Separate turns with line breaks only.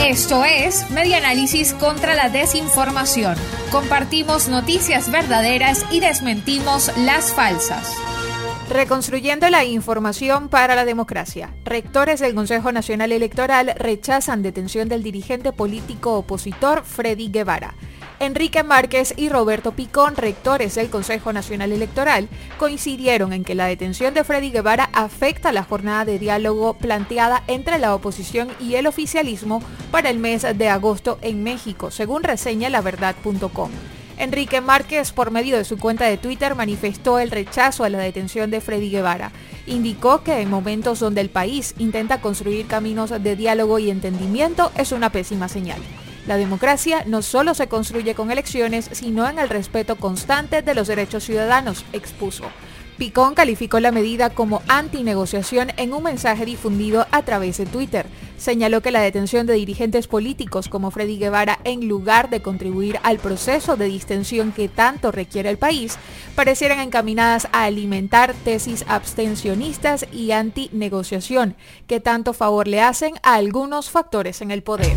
Esto es Media Análisis contra la Desinformación. Compartimos noticias verdaderas y desmentimos las falsas.
Reconstruyendo la información para la democracia. Rectores del Consejo Nacional Electoral rechazan detención del dirigente político opositor Freddy Guevara. Enrique Márquez y Roberto Picón, rectores del Consejo Nacional Electoral, coincidieron en que la detención de Freddy Guevara afecta la jornada de diálogo planteada entre la oposición y el oficialismo para el mes de agosto en México, según reseña laverdad.com. Enrique Márquez, por medio de su cuenta de Twitter, manifestó el rechazo a la detención de Freddy Guevara. Indicó que en momentos donde el país intenta construir caminos de diálogo y entendimiento es una pésima señal. La democracia no solo se construye con elecciones, sino en el respeto constante de los derechos ciudadanos, expuso. Picón calificó la medida como antinegociación en un mensaje difundido a través de Twitter. Señaló que la detención de dirigentes políticos como Freddy Guevara, en lugar de contribuir al proceso de distensión que tanto requiere el país, parecieran encaminadas a alimentar tesis abstencionistas y antinegociación, que tanto favor le hacen a algunos factores en el poder.